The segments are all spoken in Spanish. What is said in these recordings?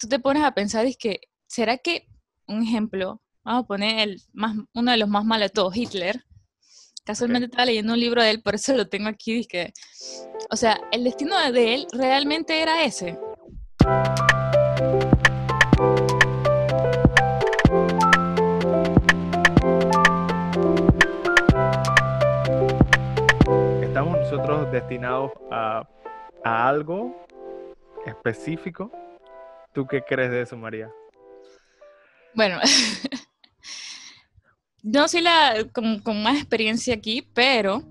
tú te pones a pensar, es que, ¿será que, un ejemplo, vamos a poner el más, uno de los más malos de todos, Hitler, casualmente estaba leyendo un libro de él, por eso lo tengo aquí, que, o sea, el destino de él realmente era ese. ¿Estamos nosotros destinados a, a algo específico? ¿Tú qué crees de eso, María? Bueno, no soy la con, más experiencia aquí, pero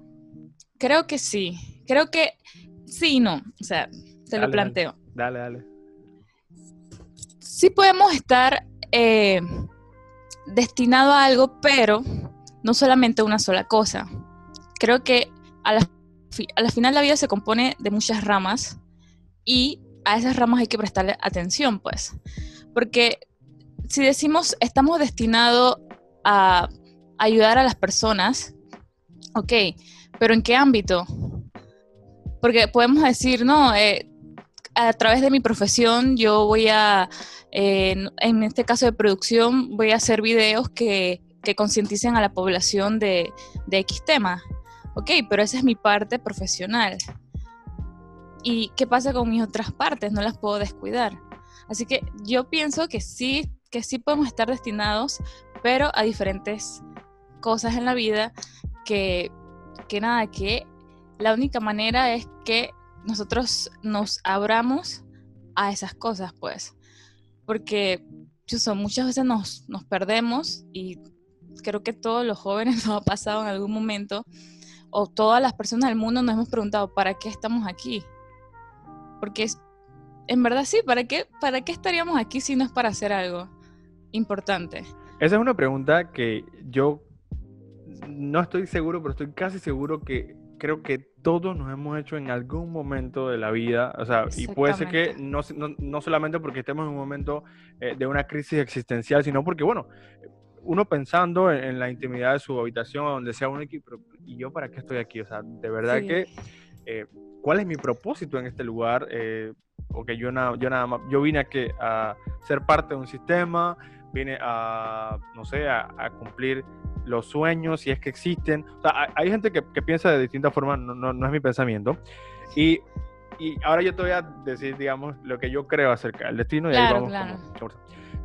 creo que sí. Creo que sí y no. O sea, se lo planteo. Dale, dale. Sí podemos estar eh, destinado a algo, pero no solamente una sola cosa. Creo que a la, a la final la vida se compone de muchas ramas y a esas ramas hay que prestarle atención, pues. Porque si decimos estamos destinados a ayudar a las personas, ok, pero ¿en qué ámbito? Porque podemos decir, no, eh, a través de mi profesión yo voy a, en este caso de producción, voy a hacer videos que, que concienticen a la población de, de X tema. Ok, pero esa es mi parte profesional. ¿Y qué pasa con mis otras partes? No las puedo descuidar. Así que yo pienso que sí, que sí podemos estar destinados, pero a diferentes cosas en la vida que, que nada, que la única manera es que nosotros nos abramos a esas cosas, pues. Porque muchas veces nos, nos perdemos y creo que todos los jóvenes nos ha pasado en algún momento, o todas las personas del mundo nos hemos preguntado, ¿para qué estamos aquí? Porque es, en verdad sí, ¿para qué, ¿para qué estaríamos aquí si no es para hacer algo importante? Esa es una pregunta que yo no estoy seguro, pero estoy casi seguro que creo que todos nos hemos hecho en algún momento de la vida, o sea, y puede ser que no, no, solamente porque estemos en un momento eh, de una crisis existencial, sino porque, bueno, uno pensando en, la intimidad de su habitación, donde sea un equipo, ¿y yo para qué estoy aquí? O sea, de verdad que eh, cuál es mi propósito en este lugar, eh, porque yo, nada, yo nada más, yo vine a, que, a ser parte de un sistema, vine a, no sé, a, cumplir los sueños, si es que existen. O sea, hay, gente que, piensa de distintas formas, no, no, es mi pensamiento. Y, y, ahora yo te voy a decir, digamos, lo que yo creo acerca del destino y ahí vamos.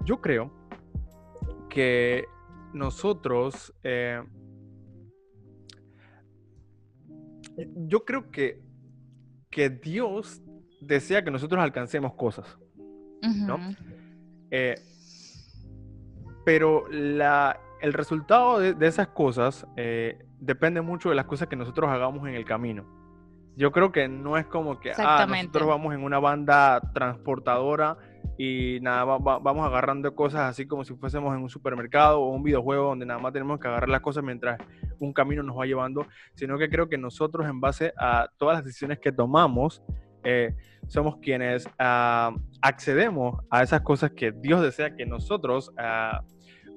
yo creo que nosotros, eh, yo creo que que Dios desea que nosotros alcancemos cosas, ¿no? Eh, pero la, el resultado de, esas cosas eh, depende mucho de las cosas que nosotros hagamos en el camino. Yo creo que no es como que ah, nosotros vamos en una banda transportadora y nada, vamos agarrando cosas así como si fuésemos en un supermercado o un videojuego donde nada más tenemos que agarrar las cosas mientras un camino nos va llevando, sino que creo que nosotros en base a todas las decisiones que tomamos, eh, somos quienes ah, accedemos a esas cosas que Dios desea que nosotros ah,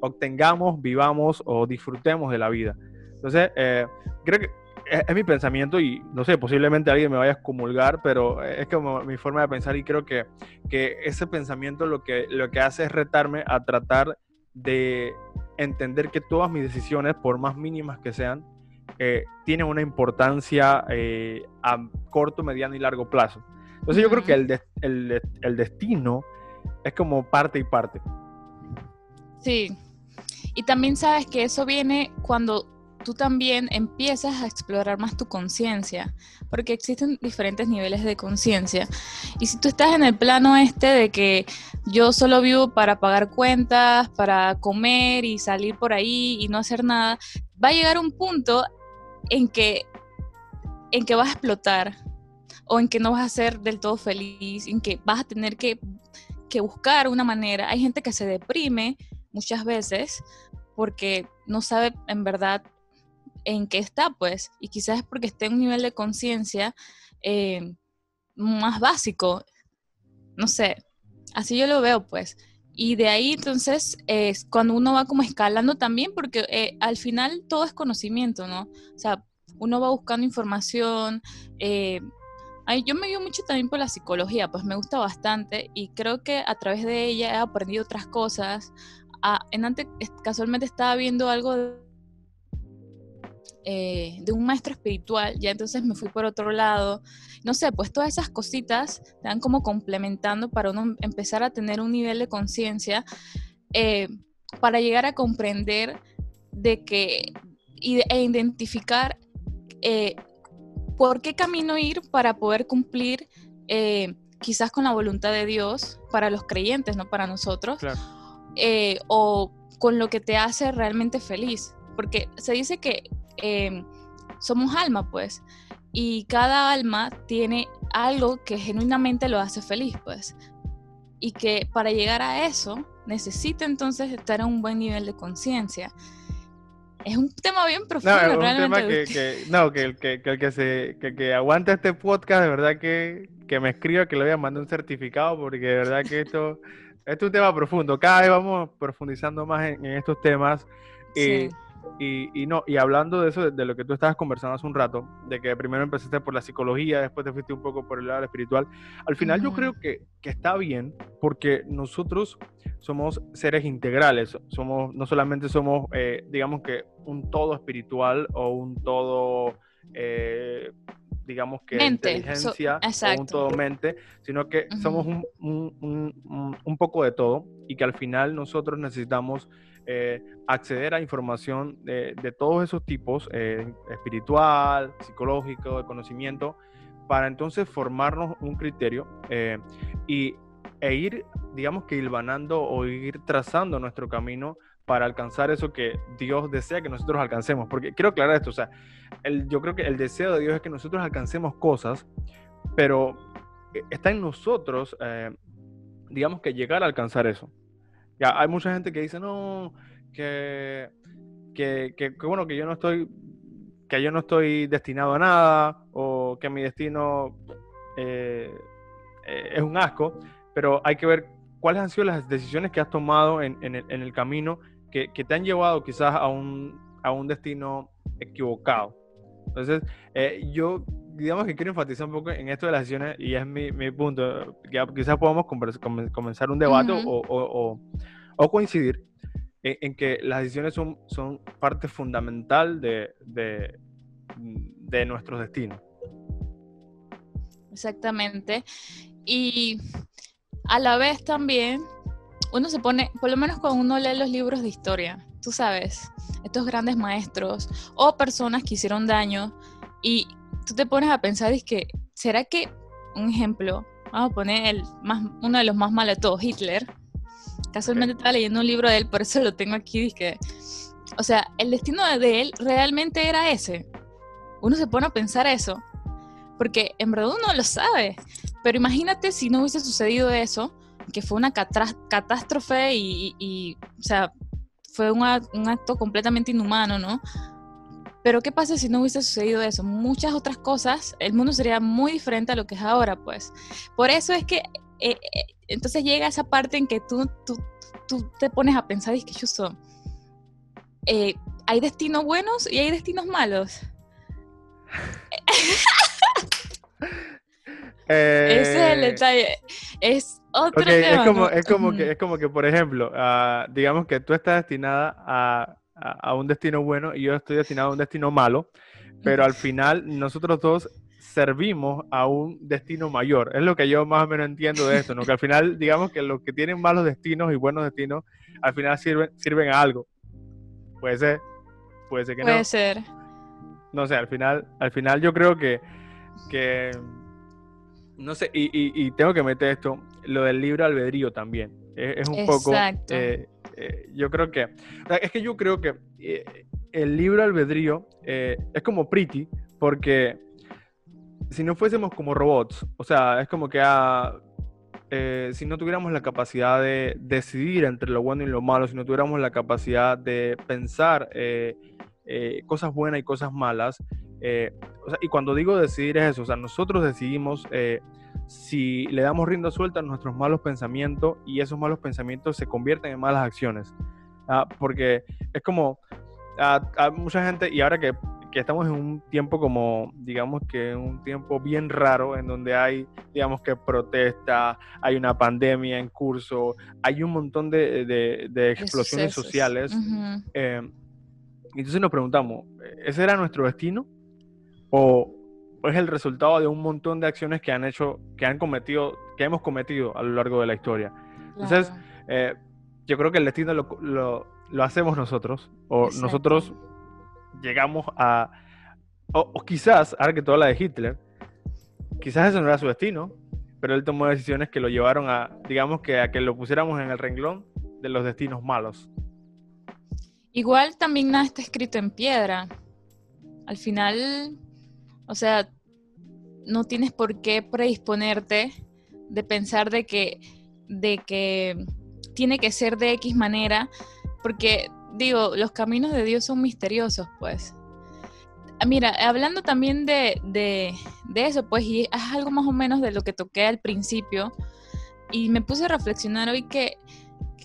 obtengamos, vivamos o disfrutemos de la vida. Entonces, eh, creo que es, mi pensamiento y no sé, posiblemente alguien me vaya a comulgar, pero es como mi forma de pensar y creo que, que ese pensamiento lo que, lo que hace es retarme a tratar de entender que todas mis decisiones, por más mínimas que sean, eh, tienen una importancia eh, a corto, mediano y largo plazo. Entonces yo creo que el, el, el destino es como parte y parte. Sí. Y también sabes que eso viene cuando tú también empiezas a explorar más tu conciencia, porque existen diferentes niveles de conciencia. Y si tú estás en el plano este de que yo solo vivo para pagar cuentas, para comer y salir por ahí y no hacer nada, va a llegar un punto en que, en que vas a explotar o en que no vas a ser del todo feliz, en que vas a tener que, que buscar una manera. Hay gente que se deprime muchas veces porque no sabe en verdad en qué está, pues, y quizás es porque esté en un nivel de conciencia eh, más básico, no sé, así yo lo veo, pues. Y de ahí entonces es cuando uno va como escalando también, porque eh, al final todo es conocimiento, ¿no? O sea, uno va buscando información, eh, yo me guío mucho también por la psicología, pues me gusta bastante y creo que a través de ella he aprendido otras cosas. Ah, en antes, casualmente estaba viendo algo eh, de un maestro espiritual, ya entonces me fui por otro lado. No sé, pues todas esas cositas te van como complementando para uno empezar a tener un nivel de conciencia eh, para llegar a comprender de que e identificar eh, por qué camino ir para poder cumplir quizás con la voluntad de Dios para los creyentes, no para nosotros, o con lo que te hace realmente feliz. Porque se dice que Em, somos alma, pues, y cada alma tiene algo que genuinamente lo hace feliz, pues, y que para llegar a eso necesita entonces estar a un buen nivel de conciencia. Es un tema bien profundo. No, es un tema que, no, que, el que, que, se, que, aguante este podcast, de verdad que, que me escriba, que le voy a mandar un certificado, porque de verdad que esto, es un tema profundo. Cada vez vamos profundizando más en, estos temas. Sí. Y, no, y hablando de eso, de, lo que tú estabas conversando hace un rato, de que primero empezaste por la psicología, después te fuiste un poco por el lado espiritual, al final yo creo que, que, está bien porque nosotros somos seres integrales, somos, no solamente somos, eh, digamos que un todo espiritual o un todo, eh, digamos que inteligencia o un todo mente, sino que somos un, un, un poco de todo y que al final nosotros necesitamos eh, acceder a información de, todos esos tipos, eh, espiritual, psicológico, de conocimiento, para entonces formarnos un criterio eh, y, e ir, digamos que hilvanando o ir trazando nuestro camino para alcanzar eso que Dios desea que nosotros alcancemos. Porque quiero aclarar esto, o sea, yo creo que el deseo de Dios es que nosotros alcancemos cosas, pero está en nosotros, digamos que llegar a alcanzar eso. Ya, hay mucha gente que dice, no, que, que, bueno, que yo no estoy, que yo no estoy destinado a nada, o que mi destino eh, eh, es un asco, pero hay que ver cuáles han sido las decisiones que has tomado en, en el, camino que, que, te han llevado quizás a un, a un destino equivocado. Entonces, eh, yo digamos que quiero enfatizar un poco en esto de las decisiones y es mi, mi punto. Ya quizás podamos comenzar un debate o, o, o, coincidir en, que las decisiones son, son parte fundamental de, de, de nuestros destinos. Exactamente. Y a la vez también uno se pone, por lo menos cuando uno lee los libros de historia, tú sabes, estos grandes maestros o personas que hicieron daño y tú te pones a pensar, es que, ¿será que, un ejemplo, vamos a poner el más, uno de los más malos de todos, Hitler? Casualmente estaba leyendo un libro de él, por eso lo tengo aquí, que, o sea, el destino de él realmente era ese. Uno se pone a pensar eso, porque en verdad uno lo sabe, pero imagínate si no hubiese sucedido eso, que fue una catástrofe y, o sea, fue un acto completamente inhumano, ¿no? Pero ¿qué pasa si no hubiese sucedido eso? Muchas otras cosas, el mundo sería muy diferente a lo que es ahora, pues. Por eso es que eh, eh, entonces llega esa parte en que tú, tú, tú te pones a pensar, y es que yo soy, eh, hay destinos buenos y hay destinos malos. Ese es el detalle. Es otro tema. Es como, es como, que, es como que, por ejemplo, ah, digamos que tú estás destinada a a, un destino bueno y yo estoy destinado a un destino malo, pero al final nosotros dos servimos a un destino mayor. Es lo que yo más o menos entiendo de esto, ¿no? Que al final, digamos que los que tienen malos destinos y buenos destinos, al final sirven, sirven a algo. Puede ser, puede ser que no. Puede ser. No sé, al final, al final yo creo que, que no sé, y, y, tengo que meter esto, lo del libre albedrío también. Es, un poco... Eh, eh, yo creo que, es que yo creo que eh, el libro albedrío es como pretty, porque si no fuésemos como robots, o sea, es como que ah, si no tuviéramos la capacidad de decidir entre lo bueno y lo malo, si no tuviéramos la capacidad de pensar cosas buenas y cosas malas, y cuando digo decidir es eso, o sea, nosotros decidimos si le damos rienda suelta a nuestros malos pensamientos y esos malos pensamientos se convierten en malas acciones. Ah, porque es como a, mucha gente, y ahora que, que estamos en un tiempo como, digamos que un tiempo bien raro, en donde hay, digamos que protesta, hay una pandemia en curso, hay un montón de, de, explosiones sociales. Eh, entonces nos preguntamos, ¿ese era nuestro destino? ¿O es el resultado de un montón de acciones que han hecho, que han cometido, que hemos cometido a lo largo de la historia? Entonces, eh, yo creo que el destino lo, lo, hacemos nosotros, o nosotros llegamos a, o, quizás, ahora que toda la de Hitler, quizás eso no era su destino, pero él tomó decisiones que lo llevaron a, digamos que a que lo pusiéramos en el renglón de los destinos malos. Igual también nada está escrito en piedra. Al final, o sea, no tienes por qué predisponerte de pensar de que, de que tiene que ser de X manera, porque digo, los caminos de Dios son misteriosos, pues. Ah, mira, hablando también de, de, eso, pues, y es algo más o menos de lo que toqué al principio, y me puse a reflexionar hoy que,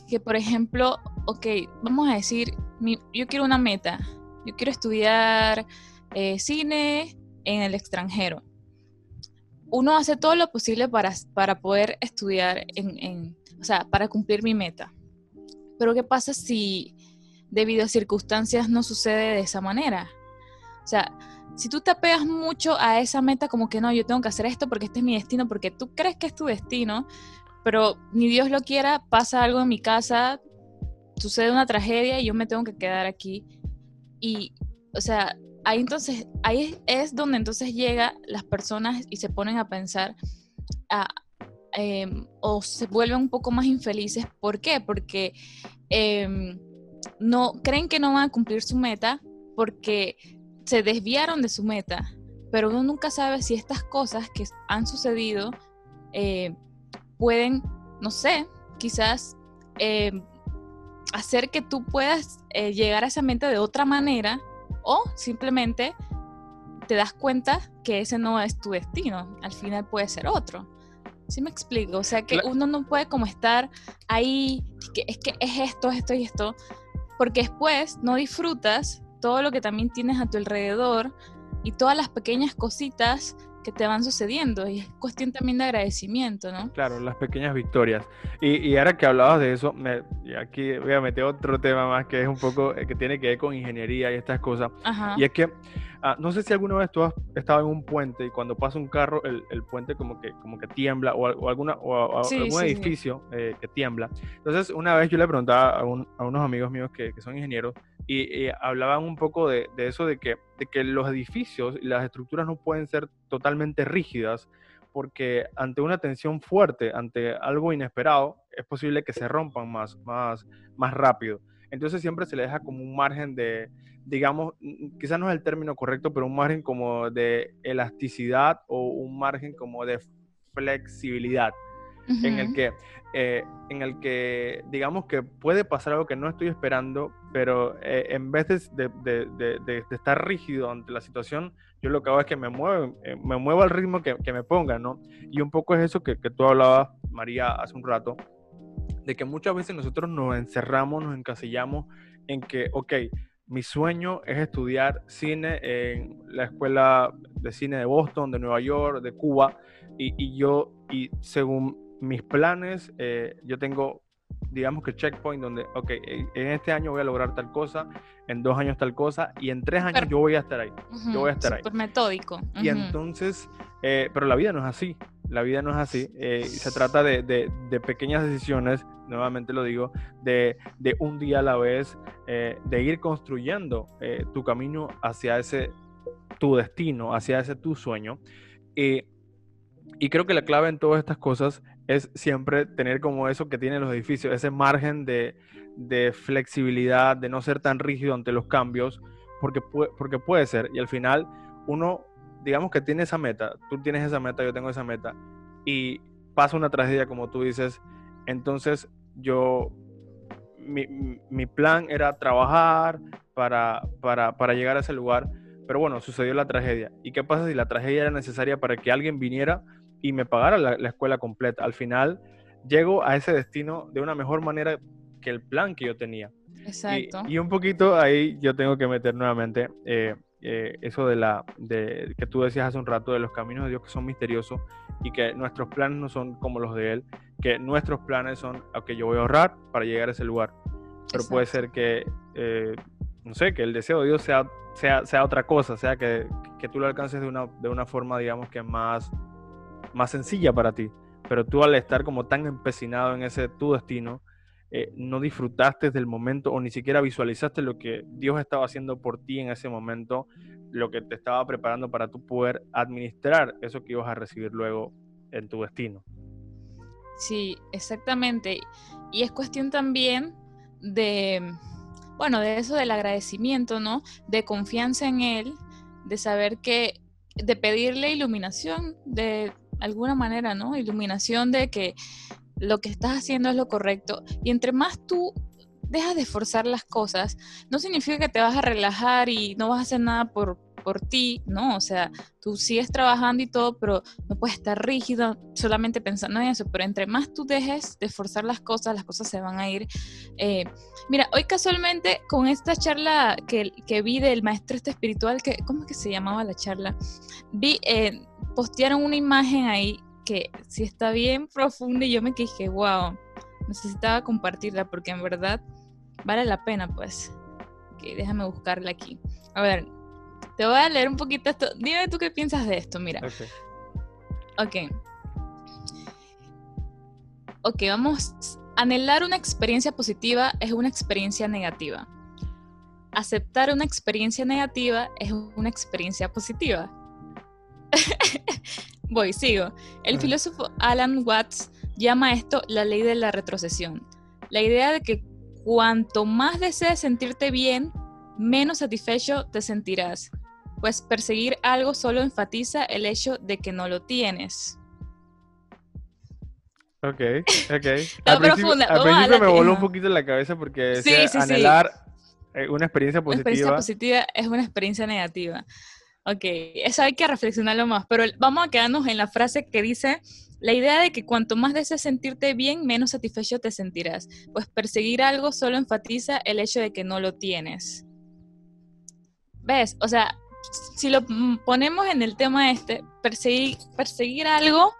que por ejemplo, ok, vamos a decir, yo quiero una meta, yo quiero estudiar eh, cine en el extranjero. Uno hace todo lo posible para, para poder estudiar o sea, para cumplir mi meta. Pero ¿qué pasa si debido a circunstancias no sucede de esa manera? O sea, si tú te apegas mucho a esa meta como que no, yo tengo que hacer esto porque este es mi destino, porque tú crees que es tu destino, pero ni Dios lo quiera, pasa algo en mi casa, sucede una tragedia y yo me tengo que quedar aquí. Y, o sea, ahí entonces, ahí es donde entonces llega las personas y se ponen a pensar, Em, o se vuelven un poco más infelices. ¿Por qué? Porque em, no creen que no van a cumplir su meta porque se desviaron de su meta. Pero uno nunca sabe si estas cosas que han sucedido eh, pueden, no sé, quizás em, hacer que tú puedas eh, llegar a esa meta de otra manera o simplemente te das cuenta que ese no es tu destino, al final puede ser otro. ¿Sí me explico? O sea, que uno no puede como estar ahí, que es que es esto, esto y esto, porque después no disfrutas todo lo que también tienes a tu alrededor y todas las pequeñas cositas que te van sucediendo y es cuestión también de agradecimiento, ¿no? Claro, las pequeñas victorias. Y, y ahora que hablabas de eso, me, aquí voy a meter otro tema más que es un poco, eh, que tiene que ver con ingeniería y estas cosas. Y es que, ah, no sé si alguna vez tú has estado en un puente y cuando pasa un carro, el, el puente como que, como que tiembla o, alguna, o, algún edificio eh, que tiembla. Entonces, una vez yo le preguntaba a, a unos amigos míos que, que son ingenieros, y, hablaban un poco de, eso de que, de que los edificios y las estructuras no pueden ser totalmente rígidas porque ante una tensión fuerte, ante algo inesperado, es posible que se rompan más, más, más rápido. Entonces siempre se le deja como un margen de, digamos, quizás no es el término correcto, pero un margen como de elasticidad o un margen como de flexibilidad en, el que, eh, en el que, digamos que puede pasar algo que no estoy esperando, pero eh, en vez de, de, de, estar rígido ante la situación, yo lo que hago es que me muevo, eh, me muevo al ritmo que, que, me ponga, ¿no? Y un poco es eso que, que tú hablabas, María, hace un rato, de que muchas veces nosotros nos encerramos, nos encasillamos en que, ok, mi sueño es estudiar cine en la escuela de cine de Boston, de Nueva York, de Cuba, y, y yo, y según mis planes, eh, yo tengo, digamos que checkpoint donde, ok, en este año voy a lograr tal cosa, en dos años tal cosa, y en tres años yo voy a estar ahí. yo voy a estar ahí. metódico. Y entonces, eh, pero la vida no es así. La vida no es así. Eh, se trata de, de, pequeñas decisiones, nuevamente lo digo, de, de un día a la vez, de ir construyendo tu camino hacia ese tu destino, hacia ese tu sueño. y creo que la clave en todas estas cosas es siempre tener como eso que tienen los edificios, ese margen de, flexibilidad, de no ser tan rígido ante los cambios, porque puede, porque puede ser. Y al final uno, digamos que tiene esa meta, tú tienes esa meta, yo tengo esa meta, y pasa una tragedia como tú dices, entonces yo, mi, plan era trabajar para, para, para llegar a ese lugar, pero bueno, sucedió la tragedia. ¿Y qué pasa si la tragedia era necesaria para que alguien viniera? y me pagara la, escuela completa. Al final llego a ese destino de una mejor manera que el plan que yo tenía. Exacto. Y, un poquito ahí yo tengo que meter nuevamente, eh, eh, eso de la de, que tú decías hace un rato de los caminos de Dios que son misteriosos y que nuestros planes no son como los de Él, que nuestros planes son, ok, yo voy a ahorrar para llegar a ese lugar, pero puede ser que, eh, no sé, que el deseo de Dios sea, sea, sea otra cosa, sea que, que, tú lo alcances de una, de una forma, digamos, que más, más sencilla para ti, pero tú al estar como tan empecinado en ese tu destino, eh, no disfrutaste del momento o ni siquiera visualizaste lo que Dios estaba haciendo por ti en ese momento, lo que te estaba preparando para tú poder administrar eso que ibas a recibir luego en tu destino. Sí, exactamente. Y es cuestión también de, bueno, de eso del agradecimiento, ¿no? De confianza en Él, de saber que, de pedirle iluminación de alguna manera, ¿no? Iluminación de que lo que estás haciendo es lo correcto. Y entre más tú dejas de forzar las cosas, no significa que te vas a relajar y no vas a hacer nada por, por ti, ¿no? O sea, tú sigues trabajando y todo, pero no puedes estar rígido solamente pensando en eso. Pero entre más tú dejes de forzar las cosas, las cosas se van a ir. Eh, mira, hoy casualmente con esta charla que, que, vi del maestro este espiritual, que, ¿cómo es que se llamaba la charla? Vi, eh, postearon una imagen ahí que sí está bien profunda y yo me dije, wow, necesitaba compartirla porque en verdad vale la pena, pues. Ok, déjame buscarla aquí. A ver, te voy a leer un poquito esto. Dime tú qué piensas de esto, mira. Ok. Ok, vamos. Anhelar una experiencia positiva es una experiencia negativa. Aceptar una experiencia negativa es una experiencia positiva. Voy, sigo. El filósofo Alan Watts llama esto la ley de la retrocesión. La idea de que cuanto más desees sentirte bien, menos satisfecho te sentirás, pues perseguir algo solo enfatiza el hecho de que no lo tienes. Ok, ok. al principio, me voló un poquito la cabeza porque decía anhelar eh, una experiencia positiva. Una experiencia positiva es una experiencia negativa. Ok, eso hay que reflexionarlo más, pero vamos a quedarnos en la frase que dice, la idea de que cuanto más deseas sentirte bien, menos satisfecho te sentirás, pues perseguir algo solo enfatiza el hecho de que no lo tienes. ¿Ves? O sea, si lo ponemos en el tema este, perseguir, perseguir algo,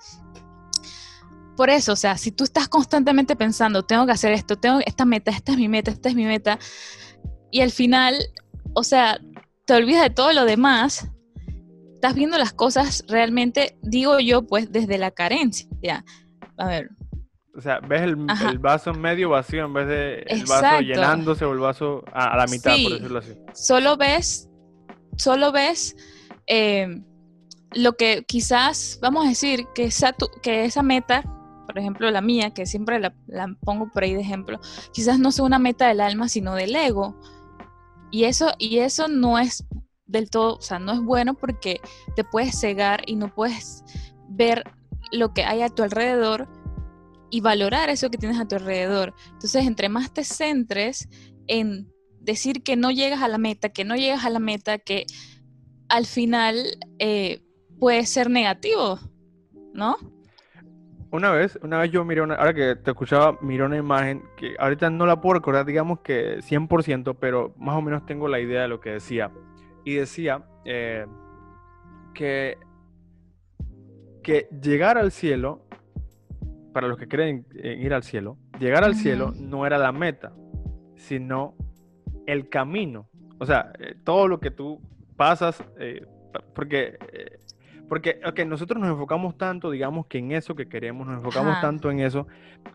por eso, o sea, si tú estás constantemente pensando, tengo que hacer esto, tengo esta meta, esta es mi meta, esta es mi meta, y al final, o sea, te olvidas de todo lo demás, estás viendo las cosas realmente, digo yo, pues desde la carencia. A ver. O sea, ves el, vaso medio vacío en vez de el vaso llenándose o el vaso a, la mitad, por decirlo así. Solo ves, solo ves eh, lo que quizás, vamos a decir, que esa, que esa meta, por ejemplo la mía, que siempre la, la pongo por ahí de ejemplo, quizás no sea una meta del alma, sino del ego y eso, y eso no es del todo, o sea, no es bueno porque te puedes cegar y no puedes ver lo que hay a tu alrededor y valorar eso que tienes a tu alrededor. Entonces, entre más te centres en decir que no llegas a la meta, que no llegas a la meta, que al final eh, puede ser negativo, ¿no? Una vez, una vez yo miré una, ahora que te escuchaba, miré una imagen que ahorita no la puedo recordar, digamos que 100%, pero más o menos tengo la idea de lo que decía. Y decía eh, que, que llegar al cielo, para los que creen en ir al cielo, llegar al cielo no era la meta, sino el camino. O sea, eh, todo lo que tú pasas, eh, porque porque okay, nosotros nos enfocamos tanto, digamos, que en eso que queremos, nos enfocamos tanto en eso,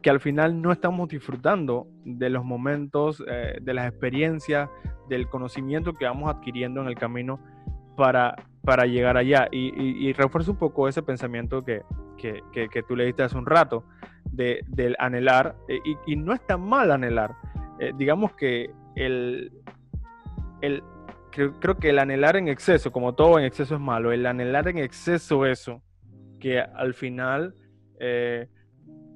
que al final no estamos disfrutando de los momentos, eh, de las experiencias, del conocimiento que vamos adquiriendo en el camino para, para llegar allá. Y, y, refuerzo un poco ese pensamiento que, que, que, tú leíste hace un rato, de, del anhelar, eh, y, y, no es tan mal anhelar. Eh, digamos que el, el creo, que el anhelar en exceso, como todo en exceso es malo, el anhelar en exceso eso, que al final eh,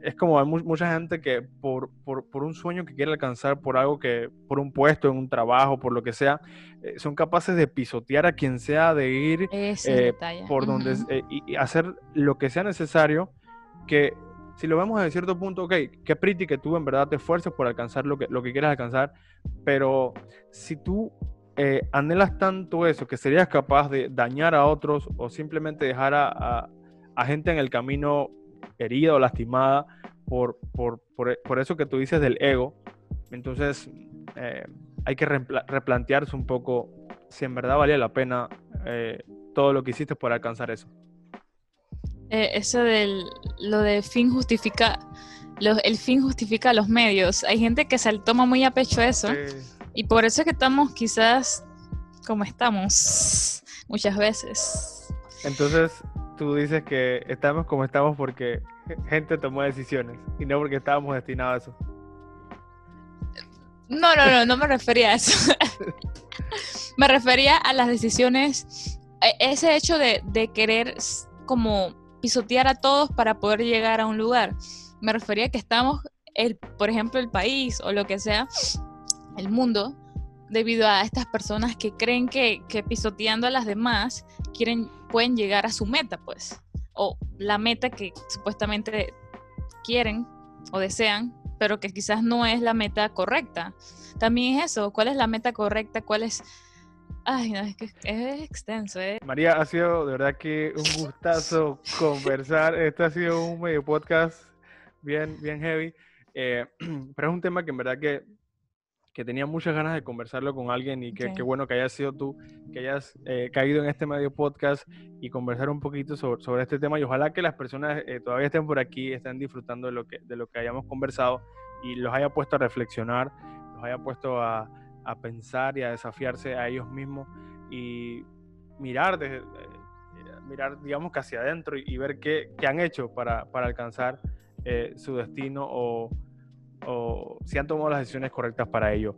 es como hay mucha gente que por, por, un sueño que quiere alcanzar, por algo que, por un puesto en un trabajo, por lo que sea, eh, son capaces de pisotear a quien sea, de ir eh, por donde y, hacer lo que sea necesario, que si lo vemos desde cierto punto, ok, qué pretty que tú en verdad te esfuerces por alcanzar lo que, lo que quieras alcanzar, pero si tú eh, anhelas tanto eso que serías capaz de dañar a otros o simplemente dejar a, gente en el camino herida o lastimada por, por, eso que tú dices del ego. Entonces eh, hay que replantearse un poco si en verdad valía la pena eh, todo lo que hiciste por alcanzar eso. Eso del lo de fin justifica el fin justifica los medios. Hay gente que se toma muy a pecho eso. Y por eso es que estamos quizás como estamos muchas veces. Entonces, tú dices que estamos como estamos porque gente tomó decisiones y no porque estábamos destinados a eso. No, no, no, no me refería a eso. me refería a las decisiones, e, ese hecho de, de querer como pisotear a todos para poder llegar a un lugar. Me refería a que estamos, el, por ejemplo, el país o lo que sea, el mundo, debido a estas personas que creen que, pisoteando a las demás quieren, pueden llegar a su meta, pues, o la meta que supuestamente quieren o desean, pero que quizás no es la meta correcta. También es eso, ¿cuál es la meta correcta? ¿Cuál es... Ay, no, es que es extenso, ¿eh? María, ha sido de verdad que un gustazo conversar. Este ha sido un medio podcast bien, bien heavy, eh, pero es un tema que en verdad que que tenía muchas ganas de conversarlo con alguien y que qué bueno que hayas sido tú, que hayas eh, caído en este medio podcast y conversar un poquito sobre, sobre este tema y ojalá que las personas eh, todavía estén por aquí, estén disfrutando de lo, que, de lo que hayamos conversado y los haya puesto a reflexionar, los haya puesto a, a pensar y a desafiarse a ellos mismos y mirar, desde, eh, mirar digamos que hacia adentro y, ver qué, qué, han hecho para, para alcanzar su destino o o si han tomado las decisiones correctas para ello.